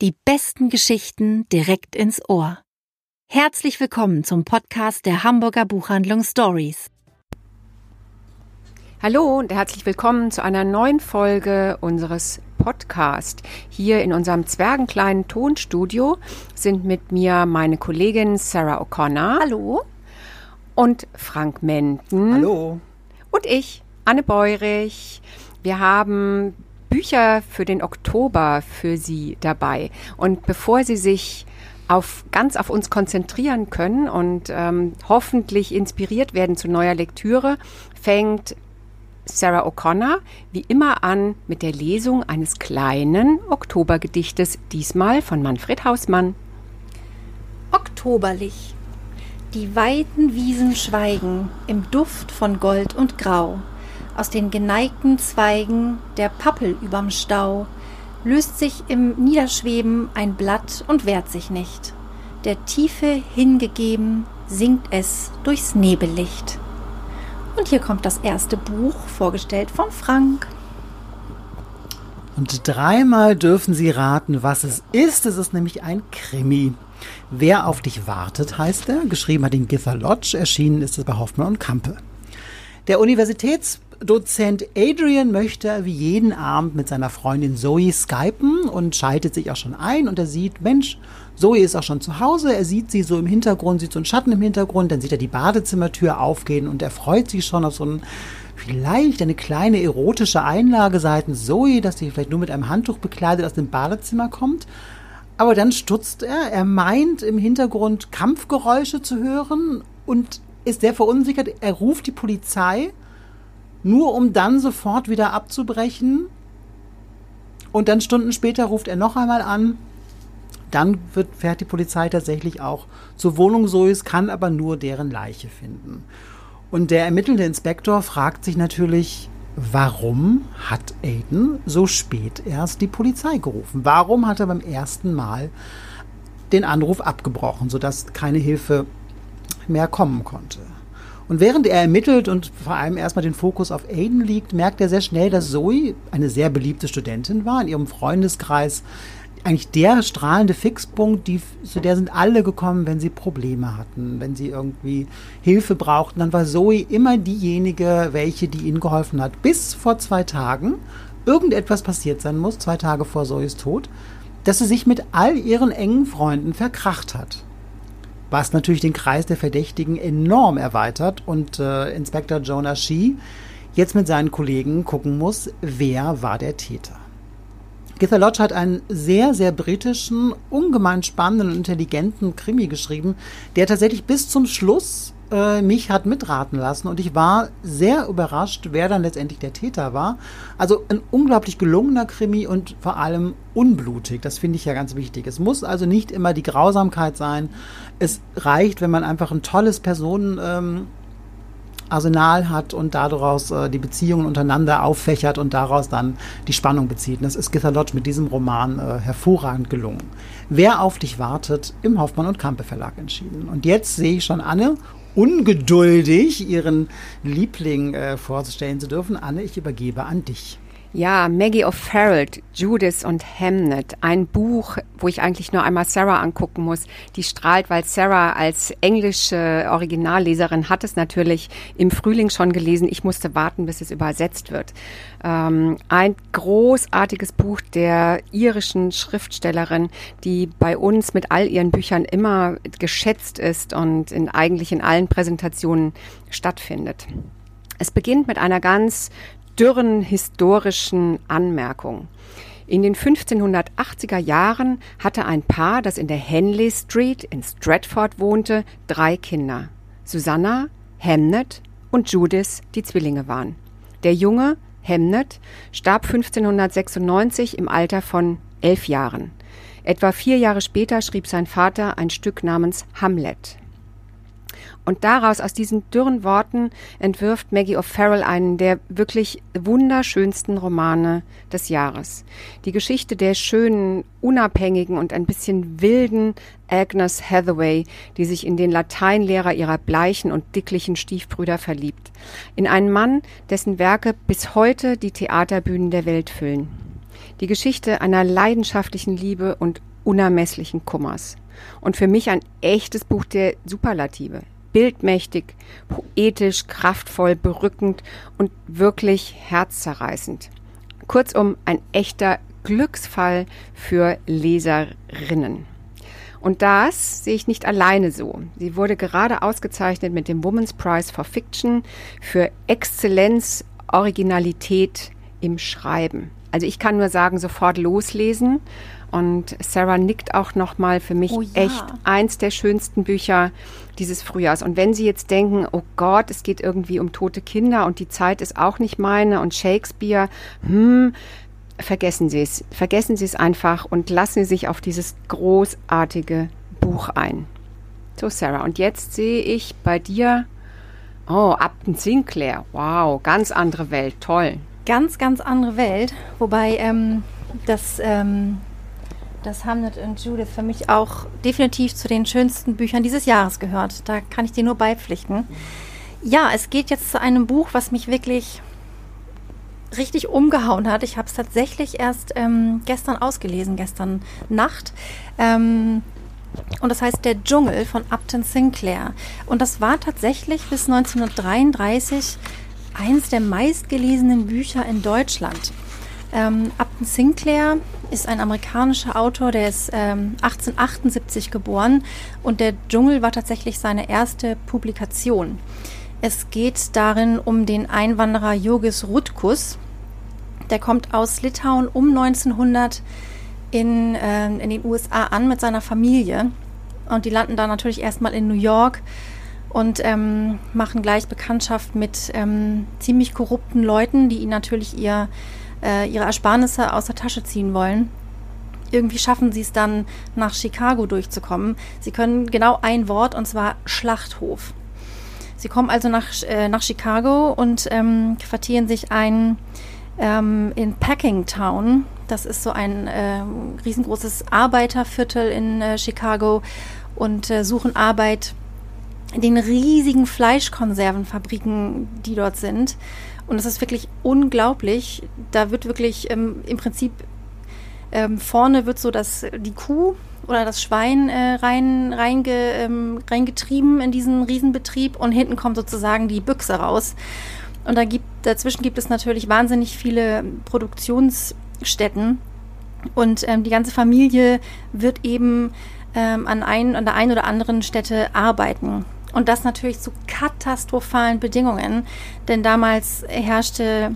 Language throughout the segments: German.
Die besten Geschichten direkt ins Ohr. Herzlich willkommen zum Podcast der Hamburger Buchhandlung Stories. Hallo und herzlich willkommen zu einer neuen Folge unseres Podcasts. Hier in unserem zwergenkleinen Tonstudio sind mit mir meine Kollegin Sarah O'Connor. Hallo. Und Frank Menden. Hallo. Und ich, Anne Beurich. Wir haben Bücher für den Oktober für Sie dabei. Und bevor Sie sich auf, ganz auf uns konzentrieren können und ähm, hoffentlich inspiriert werden zu neuer Lektüre, fängt Sarah O'Connor wie immer an mit der Lesung eines kleinen Oktobergedichtes, diesmal von Manfred Hausmann. Oktoberlich. Die weiten Wiesen schweigen im Duft von Gold und Grau aus den geneigten Zweigen der Pappel überm Stau löst sich im Niederschweben ein Blatt und wehrt sich nicht. Der Tiefe hingegeben sinkt es durchs Nebellicht. Und hier kommt das erste Buch, vorgestellt von Frank. Und dreimal dürfen Sie raten, was es ist. Es ist nämlich ein Krimi. Wer auf dich wartet, heißt er. Geschrieben hat ihn Gither Lodge. Erschienen ist es bei Hoffmann und Kampe. Der Universitäts Dozent Adrian möchte wie jeden Abend mit seiner Freundin Zoe skypen und schaltet sich auch schon ein und er sieht, Mensch, Zoe ist auch schon zu Hause, er sieht sie so im Hintergrund, sieht so einen Schatten im Hintergrund, dann sieht er die Badezimmertür aufgehen und er freut sich schon auf so einen, vielleicht eine kleine erotische Einlage seitens Zoe, dass sie vielleicht nur mit einem Handtuch bekleidet aus dem Badezimmer kommt. Aber dann stutzt er, er meint im Hintergrund Kampfgeräusche zu hören und ist sehr verunsichert. Er ruft die Polizei nur um dann sofort wieder abzubrechen. Und dann Stunden später ruft er noch einmal an. Dann wird, fährt die Polizei tatsächlich auch zur Wohnung Zoes, kann aber nur deren Leiche finden. Und der ermittelnde Inspektor fragt sich natürlich, warum hat Aiden so spät erst die Polizei gerufen? Warum hat er beim ersten Mal den Anruf abgebrochen, sodass keine Hilfe mehr kommen konnte? Und während er ermittelt und vor allem erstmal den Fokus auf Aiden liegt, merkt er sehr schnell, dass Zoe eine sehr beliebte Studentin war in ihrem Freundeskreis. Eigentlich der strahlende Fixpunkt, die, zu der sind alle gekommen, wenn sie Probleme hatten, wenn sie irgendwie Hilfe brauchten. Dann war Zoe immer diejenige, welche die ihnen geholfen hat. Bis vor zwei Tagen irgendetwas passiert sein muss, zwei Tage vor Zoes Tod, dass sie sich mit all ihren engen Freunden verkracht hat was natürlich den Kreis der Verdächtigen enorm erweitert und äh, Inspektor Jonah Shee jetzt mit seinen Kollegen gucken muss, wer war der Täter. Gither Lodge hat einen sehr, sehr britischen, ungemein spannenden und intelligenten Krimi geschrieben, der tatsächlich bis zum Schluss äh, mich hat mitraten lassen und ich war sehr überrascht, wer dann letztendlich der Täter war. Also ein unglaublich gelungener Krimi und vor allem unblutig. Das finde ich ja ganz wichtig. Es muss also nicht immer die Grausamkeit sein. Es reicht, wenn man einfach ein tolles Personen ähm, Arsenal hat und daraus äh, die Beziehungen untereinander auffächert und daraus dann die Spannung bezieht. Und das ist Gither Lodge mit diesem Roman äh, hervorragend gelungen. Wer auf dich wartet, im Hoffmann und Kampe Verlag entschieden. Und jetzt sehe ich schon Anne ungeduldig, ihren Liebling äh, vorzustellen zu dürfen. Anne, ich übergebe an dich. Ja, Maggie O'Farrell, Judith und Hamnet, ein Buch, wo ich eigentlich nur einmal Sarah angucken muss. Die strahlt, weil Sarah als englische Originalleserin hat es natürlich im Frühling schon gelesen. Ich musste warten, bis es übersetzt wird. Ähm, ein großartiges Buch der irischen Schriftstellerin, die bei uns mit all ihren Büchern immer geschätzt ist und in, eigentlich in allen Präsentationen stattfindet. Es beginnt mit einer ganz dürren historischen Anmerkung. In den 1580er Jahren hatte ein Paar, das in der Henley Street in Stratford wohnte, drei Kinder. Susanna, Hamnet und Judith, die Zwillinge waren. Der Junge, Hamnet, starb 1596 im Alter von elf Jahren. Etwa vier Jahre später schrieb sein Vater ein Stück namens Hamlet. Und daraus, aus diesen dürren Worten, entwirft Maggie O'Farrell einen der wirklich wunderschönsten Romane des Jahres. Die Geschichte der schönen, unabhängigen und ein bisschen wilden Agnes Hathaway, die sich in den Lateinlehrer ihrer bleichen und dicklichen Stiefbrüder verliebt. In einen Mann, dessen Werke bis heute die Theaterbühnen der Welt füllen. Die Geschichte einer leidenschaftlichen Liebe und unermesslichen Kummers. Und für mich ein echtes Buch der Superlative. Bildmächtig, poetisch, kraftvoll, berückend und wirklich herzzerreißend. Kurzum, ein echter Glücksfall für Leserinnen. Und das sehe ich nicht alleine so. Sie wurde gerade ausgezeichnet mit dem Women's Prize for Fiction für Exzellenz, Originalität im Schreiben. Also ich kann nur sagen, sofort loslesen. Und Sarah nickt auch nochmal für mich Oh ja. echt eins der schönsten Bücher dieses Frühjahrs. Und wenn Sie jetzt denken, oh Gott, es geht irgendwie um tote Kinder und die Zeit ist auch nicht meine und Shakespeare, hm, vergessen Sie es. Vergessen Sie es einfach und lassen Sie sich auf dieses großartige Buch ein. So, Sarah, und jetzt sehe ich bei dir, oh, Upton Sinclair. Wow, ganz andere Welt, toll. Ganz, ganz andere Welt. Wobei ähm, das, ähm, das Hamlet und Judith für mich auch definitiv zu den schönsten Büchern dieses Jahres gehört. Da kann ich dir nur beipflichten. Ja, es geht jetzt zu einem Buch, was mich wirklich richtig umgehauen hat. Ich habe es tatsächlich erst ähm, gestern ausgelesen, gestern Nacht. Ähm, und das heißt Der Dschungel von Upton Sinclair. Und das war tatsächlich bis 1933 eines der meistgelesenen Bücher in Deutschland. Ähm, Upton Sinclair ist ein amerikanischer Autor, der ist ähm, 1878 geboren und der Dschungel war tatsächlich seine erste Publikation. Es geht darin um den Einwanderer Jogis Rutkus. Der kommt aus Litauen um 1900 in, äh, in den USA an mit seiner Familie. Und die landen da natürlich erstmal in New York und ähm, machen gleich Bekanntschaft mit ähm, ziemlich korrupten Leuten, die ihnen natürlich ihr, äh, ihre Ersparnisse aus der Tasche ziehen wollen. Irgendwie schaffen sie es dann, nach Chicago durchzukommen. Sie können genau ein Wort, und zwar Schlachthof. Sie kommen also nach, äh, nach Chicago und ähm, quartieren sich ein ähm, in Packingtown. Das ist so ein äh, riesengroßes Arbeiterviertel in äh, Chicago und äh, suchen Arbeit den riesigen Fleischkonservenfabriken, die dort sind. Und es ist wirklich unglaublich. Da wird wirklich ähm, im Prinzip ähm, vorne wird so das, die Kuh oder das Schwein äh, rein, reinge, ähm, reingetrieben in diesen Riesenbetrieb und hinten kommt sozusagen die Büchse raus. Und da gibt, dazwischen gibt es natürlich wahnsinnig viele Produktionsstätten. Und ähm, die ganze Familie wird eben ähm, an, ein, an der einen oder anderen Stätte arbeiten. Und das natürlich zu katastrophalen Bedingungen, denn damals herrschte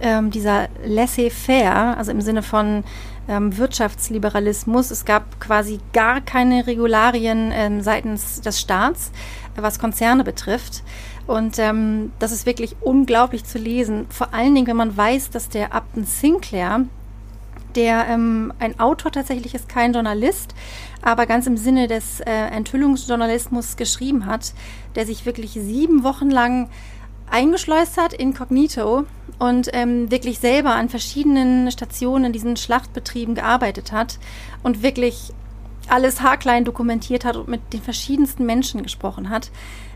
ähm, dieser laissez-faire, also im Sinne von ähm, Wirtschaftsliberalismus. Es gab quasi gar keine Regularien ähm, seitens des Staats, was Konzerne betrifft. Und ähm, das ist wirklich unglaublich zu lesen. Vor allen Dingen, wenn man weiß, dass der Upton Sinclair, der ähm, ein Autor tatsächlich ist, kein Journalist, aber ganz im Sinne des äh, Enthüllungsjournalismus geschrieben hat, der sich wirklich sieben Wochen lang eingeschleust hat, inkognito, und ähm, wirklich selber an verschiedenen Stationen in diesen Schlachtbetrieben gearbeitet hat und wirklich alles haarklein dokumentiert hat und mit den verschiedensten Menschen gesprochen hat.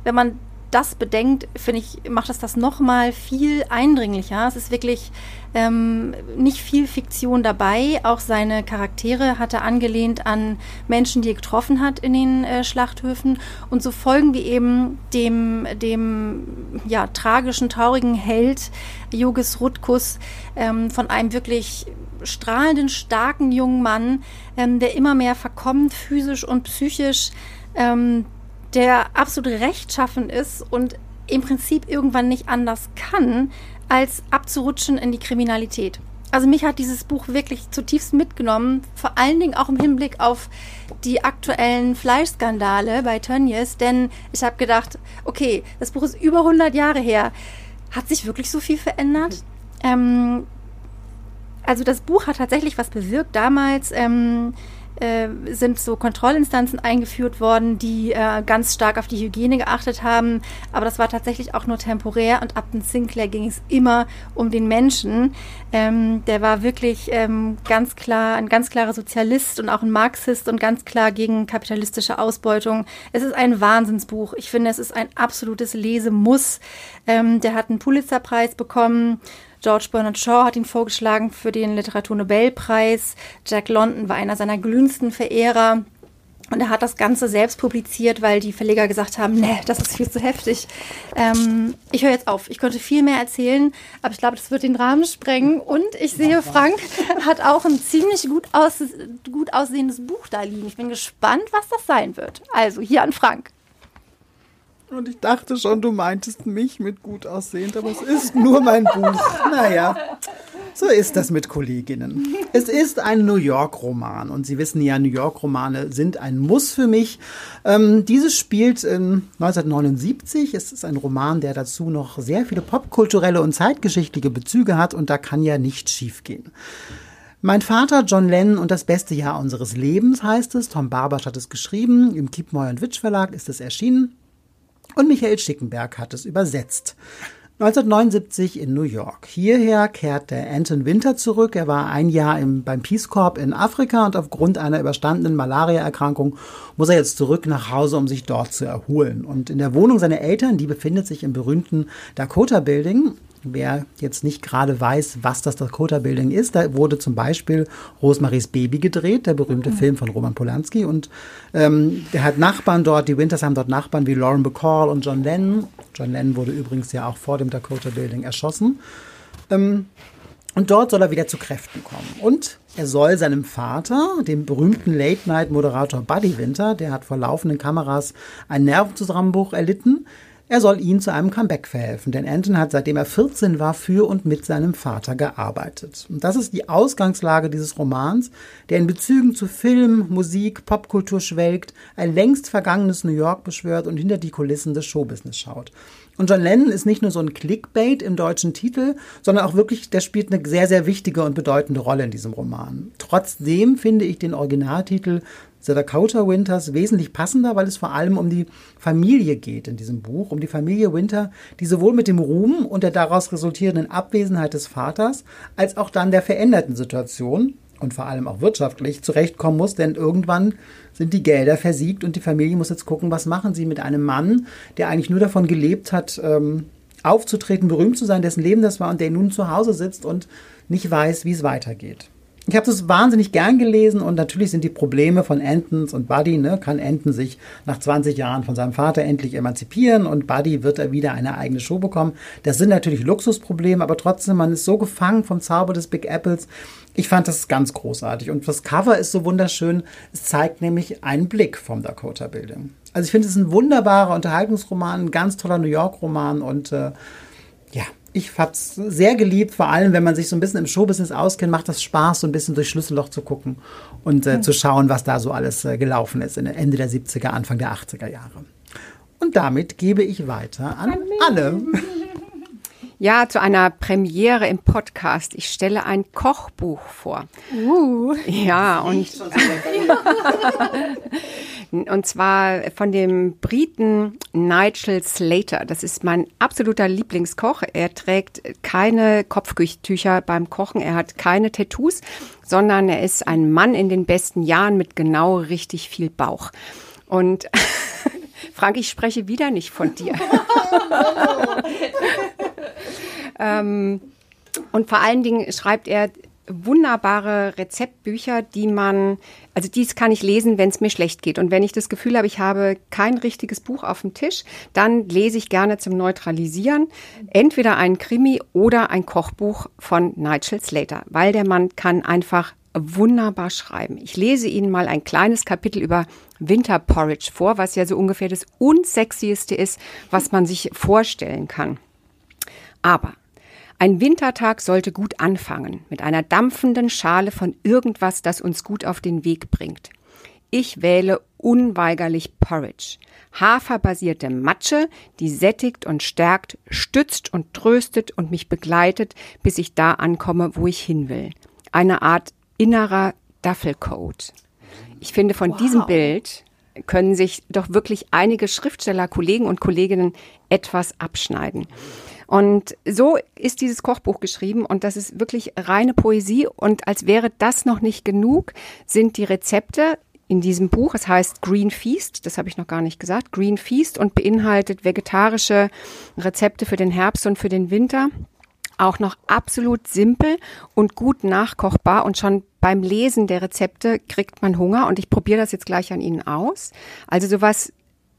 Wenn man das bedenkt, finde ich, macht es das nochmal viel eindringlicher. Es ist wirklich ähm, nicht viel Fiktion dabei. Auch seine Charaktere hat er angelehnt an Menschen, die er getroffen hat in den äh, Schlachthöfen. Und so folgen wir eben dem, dem ja, tragischen, traurigen Held Jogis Rutkus ähm, von einem wirklich strahlenden, starken jungen Mann, ähm, der immer mehr verkommt, physisch und psychisch. Ähm, der absolut rechtschaffen ist und im Prinzip irgendwann nicht anders kann, als abzurutschen in die Kriminalität. Also mich hat dieses Buch wirklich zutiefst mitgenommen, vor allen Dingen auch im Hinblick auf die aktuellen Fleischskandale bei Tönnies, denn ich habe gedacht, okay, das Buch ist über 100 Jahre her. Hat sich wirklich so viel verändert? Ähm, also das Buch hat tatsächlich was bewirkt. Damals ähm, äh, sind so Kontrollinstanzen eingeführt worden, die äh, ganz stark auf die Hygiene geachtet haben. Aber das war tatsächlich auch nur temporär und ab den Sinclair ging es immer um den Menschen. Ähm, der war wirklich ähm, ganz klar, ein ganz klarer Sozialist und auch ein Marxist und ganz klar gegen kapitalistische Ausbeutung. Es ist ein Wahnsinnsbuch. Ich finde, es ist ein absolutes Lesemuss. Ähm, der hat einen Pulitzerpreis bekommen George Bernard Shaw hat ihn vorgeschlagen für den Literaturnobelpreis. Jack London war einer seiner glühendsten Verehrer. Und er hat das Ganze selbst publiziert, weil die Verleger gesagt haben, nee, das ist viel zu heftig. Ähm, ich höre jetzt auf. Ich könnte viel mehr erzählen, aber ich glaube, das wird den Rahmen sprengen. Und ich sehe, Frank hat auch ein ziemlich gut, aus, gut aussehendes Buch da liegen. Ich bin gespannt, was das sein wird. Also hier an Frank. Und ich dachte schon, du meintest mich mit gut aussehend, aber es ist nur mein Buch. Naja, so ist das mit Kolleginnen. Es ist ein New York-Roman und Sie wissen ja, New York-Romane sind ein Muss für mich. Ähm, dieses spielt in 1979. Es ist ein Roman, der dazu noch sehr viele popkulturelle und zeitgeschichtliche Bezüge hat und da kann ja nichts schiefgehen. Mein Vater, John Lennon und das beste Jahr unseres Lebens heißt es. Tom Barbasch hat es geschrieben. Im Kiepenheuer und Witsch Verlag ist es erschienen. Und Michael Schickenberg hat es übersetzt. 1979 in New York. Hierher kehrte Anton Winter zurück. Er war ein Jahr im, beim Peace Corps in Afrika und aufgrund einer überstandenen Malariaerkrankung muss er jetzt zurück nach Hause, um sich dort zu erholen. Und in der Wohnung seiner Eltern, die befindet sich im berühmten Dakota Building, Wer jetzt nicht gerade weiß, was das Dakota Building ist, da wurde zum Beispiel Rosemaries Baby gedreht, der berühmte mhm. Film von Roman Polanski. Und ähm, der hat Nachbarn dort, die Winters haben dort Nachbarn wie Lauren Bacall und John Lennon. John Lennon wurde übrigens ja auch vor dem Dakota Building erschossen. Ähm, und dort soll er wieder zu Kräften kommen. Und er soll seinem Vater, dem berühmten Late-Night-Moderator Buddy Winter, der hat vor laufenden Kameras einen Nervenzusammenbruch erlitten, er soll ihm zu einem Comeback verhelfen, denn Anton hat seitdem er 14 war für und mit seinem Vater gearbeitet. Und das ist die Ausgangslage dieses Romans, der in Bezügen zu Film, Musik, Popkultur schwelgt, ein längst vergangenes New York beschwört und hinter die Kulissen des Showbusiness schaut. Und John Lennon ist nicht nur so ein Clickbait im deutschen Titel, sondern auch wirklich, der spielt eine sehr, sehr wichtige und bedeutende Rolle in diesem Roman. Trotzdem finde ich den Originaltitel The Dakota Winters wesentlich passender, weil es vor allem um die Familie geht in diesem Buch, um die Familie Winter, die sowohl mit dem Ruhm und der daraus resultierenden Abwesenheit des Vaters, als auch dann der veränderten Situation und vor allem auch wirtschaftlich zurechtkommen muss, denn irgendwann sind die Gelder versiegt und die Familie muss jetzt gucken, was machen sie mit einem Mann, der eigentlich nur davon gelebt hat, ähm, aufzutreten, berühmt zu sein, dessen Leben das war und der nun zu Hause sitzt und nicht weiß, wie es weitergeht. Ich habe das wahnsinnig gern gelesen und natürlich sind die Probleme von Antons und Buddy, ne, kann Anton sich nach 20 Jahren von seinem Vater endlich emanzipieren und Buddy wird er wieder eine eigene Show bekommen. Das sind natürlich Luxusprobleme, aber trotzdem, man ist so gefangen vom Zauber des Big Apples. Ich fand das ganz großartig und das Cover ist so wunderschön. Es zeigt nämlich einen Blick vom Dakota Building. Also ich finde es ein wunderbarer Unterhaltungsroman, ein ganz toller New York Roman und äh, ich habe es sehr geliebt, vor allem wenn man sich so ein bisschen im Showbusiness auskennt, macht das Spaß, so ein bisschen durch Schlüsselloch zu gucken und äh, mhm. zu schauen, was da so alles äh, gelaufen ist in Ende der 70er, Anfang der 80er Jahre. Und damit gebe ich weiter an Anne. Ja, zu einer Premiere im Podcast. Ich stelle ein Kochbuch vor. Uh. Ja, und, und zwar von dem Briten Nigel Slater. Das ist mein absoluter Lieblingskoch. Er trägt keine Kopftücher beim Kochen. Er hat keine Tattoos, sondern er ist ein Mann in den besten Jahren mit genau richtig viel Bauch. Und Frank, ich spreche wieder nicht von dir. ähm, und vor allen Dingen schreibt er wunderbare Rezeptbücher, die man, also dies kann ich lesen, wenn es mir schlecht geht. Und wenn ich das Gefühl habe, ich habe kein richtiges Buch auf dem Tisch, dann lese ich gerne zum Neutralisieren entweder ein Krimi oder ein Kochbuch von Nigel Slater, weil der Mann kann einfach wunderbar schreiben. Ich lese Ihnen mal ein kleines Kapitel über Winterporridge vor, was ja so ungefähr das unsexieste ist, was man sich vorstellen kann. Aber ein Wintertag sollte gut anfangen, mit einer dampfenden Schale von irgendwas, das uns gut auf den Weg bringt. Ich wähle unweigerlich Porridge. Haferbasierte Matsche, die sättigt und stärkt, stützt und tröstet und mich begleitet, bis ich da ankomme, wo ich hin will. Eine Art innerer Duffelcoat. Ich finde, von wow. diesem Bild können sich doch wirklich einige Schriftsteller, Kollegen und Kolleginnen etwas abschneiden. Und so ist dieses Kochbuch geschrieben und das ist wirklich reine Poesie und als wäre das noch nicht genug, sind die Rezepte in diesem Buch, es heißt Green Feast, das habe ich noch gar nicht gesagt, Green Feast und beinhaltet vegetarische Rezepte für den Herbst und für den Winter auch noch absolut simpel und gut nachkochbar und schon beim Lesen der Rezepte kriegt man Hunger und ich probiere das jetzt gleich an Ihnen aus. Also sowas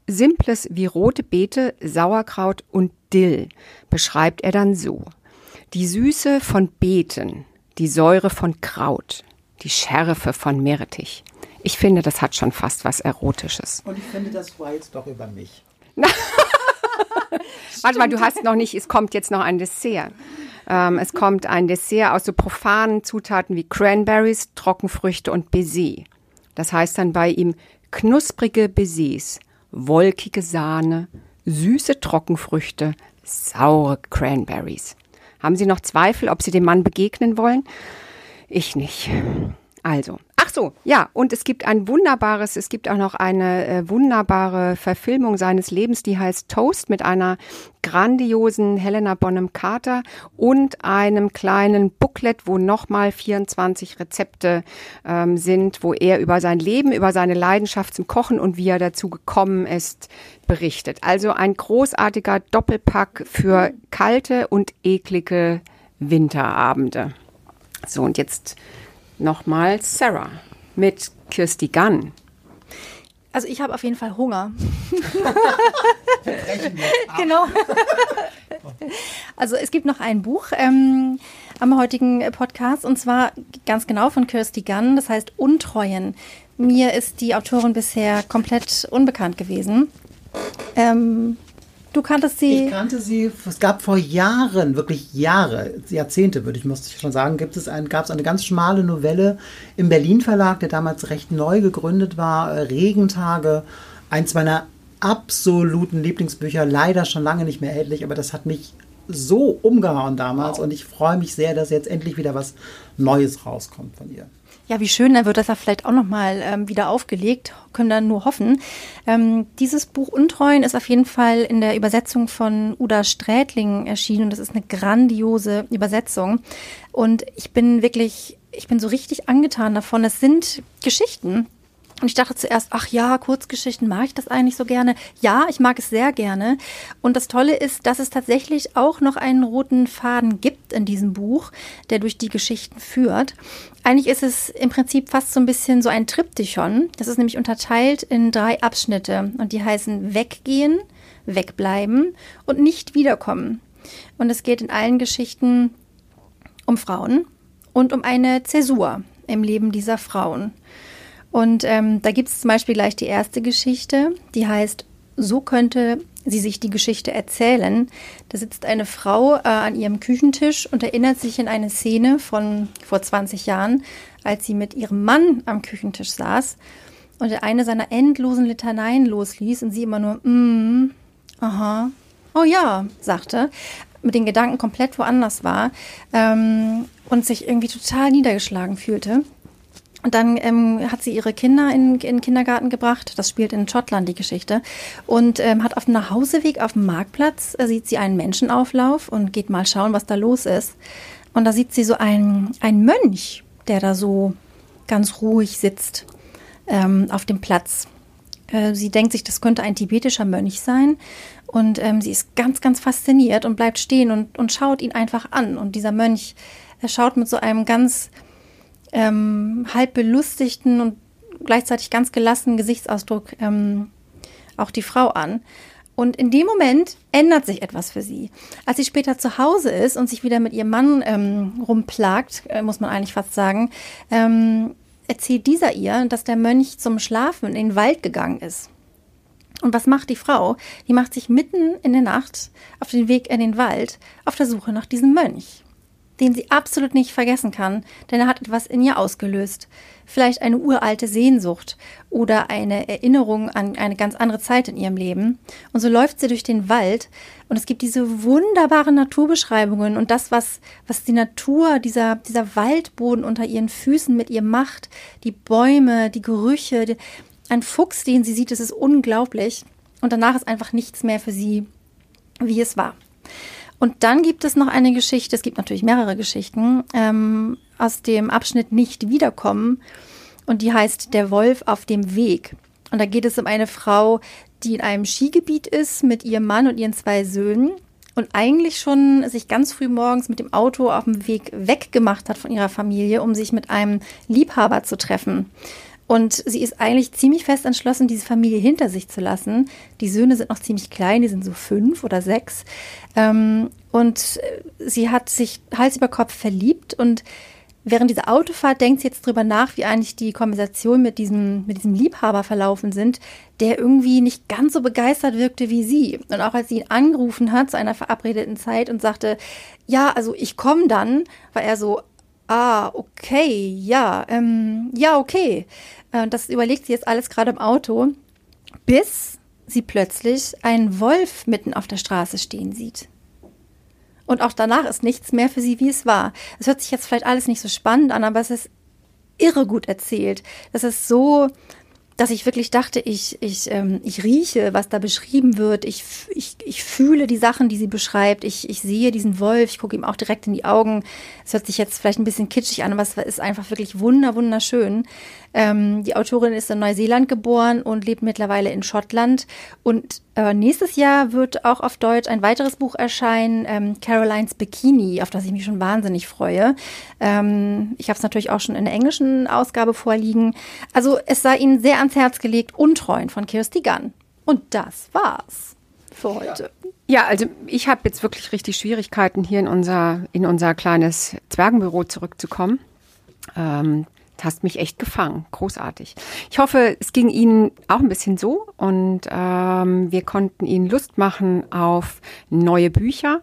Simples wie rote Beete, Sauerkraut und Dill beschreibt er dann so. Die Süße von Beeten, die Säure von Kraut, die Schärfe von Meerrettich. Ich finde, das hat schon fast was Erotisches. Und ich finde, das war jetzt doch über mich. Warte mal, du hast noch nicht, es kommt jetzt noch ein Dessert. Ähm, es kommt ein Dessert aus so profanen Zutaten wie Cranberries, Trockenfrüchte und Baiser. Das heißt dann bei ihm knusprige Baisers, wolkige Sahne, süße Trockenfrüchte, saure Cranberries. Haben Sie noch Zweifel, ob Sie dem Mann begegnen wollen? Ich nicht. Also, ach so, ja, und es gibt ein wunderbares, es gibt auch noch eine äh, wunderbare Verfilmung seines Lebens, die heißt Toast mit einer grandiosen Helena Bonham Carter und einem kleinen Booklet, wo nochmal 24 Rezepte ähm, sind, wo er über sein Leben, über seine Leidenschaft zum Kochen und wie er dazu gekommen ist, berichtet. Also ein großartiger Doppelpack für kalte und eklige Winterabende. So, und jetzt nochmal Sarah mit Kirsty Gunn. Also ich habe auf jeden Fall Hunger. genau. also es gibt noch ein Buch ähm, am heutigen Podcast und zwar ganz genau von Kirsty Gunn, das heißt Untreuen. Mir ist die Autorin bisher komplett unbekannt gewesen. Ähm, Du kanntest sie? Ich kannte sie. Es gab vor Jahren, wirklich Jahre, Jahrzehnte würde ich, muss ich schon sagen, gibt es ein, gab es eine ganz schmale Novelle im Berlin Verlag, der damals recht neu gegründet war, äh, Regentage, eins meiner absoluten Lieblingsbücher, leider schon lange nicht mehr erhältlich, aber das hat mich so umgehauen damals wow. und ich freue mich sehr, dass jetzt endlich wieder was Neues rauskommt von ihr. Ja, wie schön, dann wird das ja vielleicht auch nochmal ähm, wieder aufgelegt, können dann nur hoffen. Ähm, dieses Buch Untreuen ist auf jeden Fall in der Übersetzung von Uda Strätling erschienen und das ist eine grandiose Übersetzung. Und ich bin wirklich, ich bin so richtig angetan davon. Es sind Geschichten, und ich dachte zuerst, ach ja, Kurzgeschichten, mag ich das eigentlich so gerne? Ja, ich mag es sehr gerne. Und das Tolle ist, dass es tatsächlich auch noch einen roten Faden gibt in diesem Buch, der durch die Geschichten führt. Eigentlich ist es im Prinzip fast so ein bisschen so ein Triptychon. Das ist nämlich unterteilt in drei Abschnitte und die heißen Weggehen, Wegbleiben und Nicht wiederkommen. Und es geht in allen Geschichten um Frauen und um eine Zäsur im Leben dieser Frauen. Und ähm, da gibt es zum Beispiel gleich die erste Geschichte, die heißt, so könnte sie sich die Geschichte erzählen. Da sitzt eine Frau äh, an ihrem Küchentisch und erinnert sich in eine Szene von vor 20 Jahren, als sie mit ihrem Mann am Küchentisch saß und er eine seiner endlosen Litaneien losließ und sie immer nur, mm, aha, oh ja, sagte, mit den Gedanken komplett woanders war ähm, und sich irgendwie total niedergeschlagen fühlte. Und dann ähm, hat sie ihre Kinder in, in den Kindergarten gebracht. Das spielt in Schottland die Geschichte. Und ähm, hat auf dem Nachhauseweg auf dem Marktplatz äh, sieht sie einen Menschenauflauf und geht mal schauen, was da los ist. Und da sieht sie so einen, einen Mönch, der da so ganz ruhig sitzt ähm, auf dem Platz. Äh, sie denkt sich, das könnte ein tibetischer Mönch sein. Und ähm, sie ist ganz, ganz fasziniert und bleibt stehen und, und schaut ihn einfach an. Und dieser Mönch, er schaut mit so einem ganz ähm, halb belustigten und gleichzeitig ganz gelassenen Gesichtsausdruck ähm, auch die Frau an. Und in dem Moment ändert sich etwas für sie. Als sie später zu Hause ist und sich wieder mit ihrem Mann ähm, rumplagt, äh, muss man eigentlich fast sagen, ähm, erzählt dieser ihr, dass der Mönch zum Schlafen in den Wald gegangen ist. Und was macht die Frau? Die macht sich mitten in der Nacht auf den Weg in den Wald auf der Suche nach diesem Mönch den sie absolut nicht vergessen kann, denn er hat etwas in ihr ausgelöst. Vielleicht eine uralte Sehnsucht oder eine Erinnerung an eine ganz andere Zeit in ihrem Leben. Und so läuft sie durch den Wald und es gibt diese wunderbaren Naturbeschreibungen und das, was, was die Natur, dieser, dieser Waldboden unter ihren Füßen mit ihr macht, die Bäume, die Gerüche, die, ein Fuchs, den sie sieht, das ist unglaublich. Und danach ist einfach nichts mehr für sie, wie es war. Und dann gibt es noch eine Geschichte, es gibt natürlich mehrere Geschichten, ähm, aus dem Abschnitt Nicht wiederkommen. Und die heißt Der Wolf auf dem Weg. Und da geht es um eine Frau, die in einem Skigebiet ist mit ihrem Mann und ihren zwei Söhnen. und eigentlich schon sich ganz früh morgens mit dem Auto auf dem Weg weggemacht hat von ihrer Familie, um sich mit einem Liebhaber zu treffen. Und sie ist eigentlich ziemlich fest entschlossen, diese Familie hinter sich zu lassen. Die Söhne sind noch ziemlich klein, die sind so fünf oder sechs. Ähm, und sie hat sich Hals über Kopf verliebt und während dieser Autofahrt denkt sie jetzt drüber nach, wie eigentlich die Konversation mit diesem, mit diesem Liebhaber verlaufen sind, der irgendwie nicht ganz so begeistert wirkte wie sie. Und auch als sie ihn angerufen hat zu einer verabredeten Zeit und sagte, ja, also ich komme dann, war er so, ah, okay, ja, ähm, ja, okay. Äh, das überlegt sie jetzt alles gerade im Auto, bis sie plötzlich einen Wolf mitten auf der Straße stehen sieht. Und auch danach ist nichts mehr für sie, wie es war. Es hört sich jetzt vielleicht alles nicht so spannend an, aber es ist irre gut erzählt. Das ist so, dass ich wirklich dachte, ich, ich, ähm, ich rieche, was da beschrieben wird. Ich, ich, ich fühle die Sachen, die sie beschreibt. Ich, ich sehe diesen Wolf. Ich gucke ihm auch direkt in die Augen. Es hört sich jetzt vielleicht ein bisschen kitschig an, aber es ist einfach wirklich wunder, wunderschön. Ähm, die Autorin ist in Neuseeland geboren und lebt mittlerweile in Schottland. Und äh, nächstes Jahr wird auch auf Deutsch ein weiteres Buch erscheinen, ähm, Carolines Bikini, auf das ich mich schon wahnsinnig freue. Ähm, ich habe es natürlich auch schon in der englischen Ausgabe vorliegen. Also es sei Ihnen sehr ans Herz gelegt, Untreuen von Kirsty Gunn. Und das war's für heute. Ja, also ich habe jetzt wirklich richtig Schwierigkeiten, hier in unser, in unser kleines Zwergenbüro zurückzukommen. Ähm, hast mich echt gefangen. Großartig. Ich hoffe, es ging Ihnen auch ein bisschen so und ähm, wir konnten Ihnen Lust machen auf neue Bücher.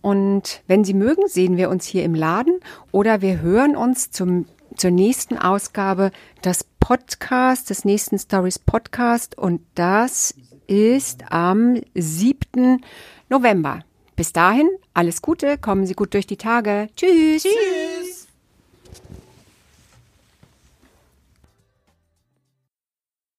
Und wenn Sie mögen, sehen wir uns hier im Laden oder wir hören uns zum, zur nächsten Ausgabe des Podcast, des nächsten Stories Podcast und das ist am 7. November. Bis dahin, alles Gute, kommen Sie gut durch die Tage. Tschüss. Tschüss.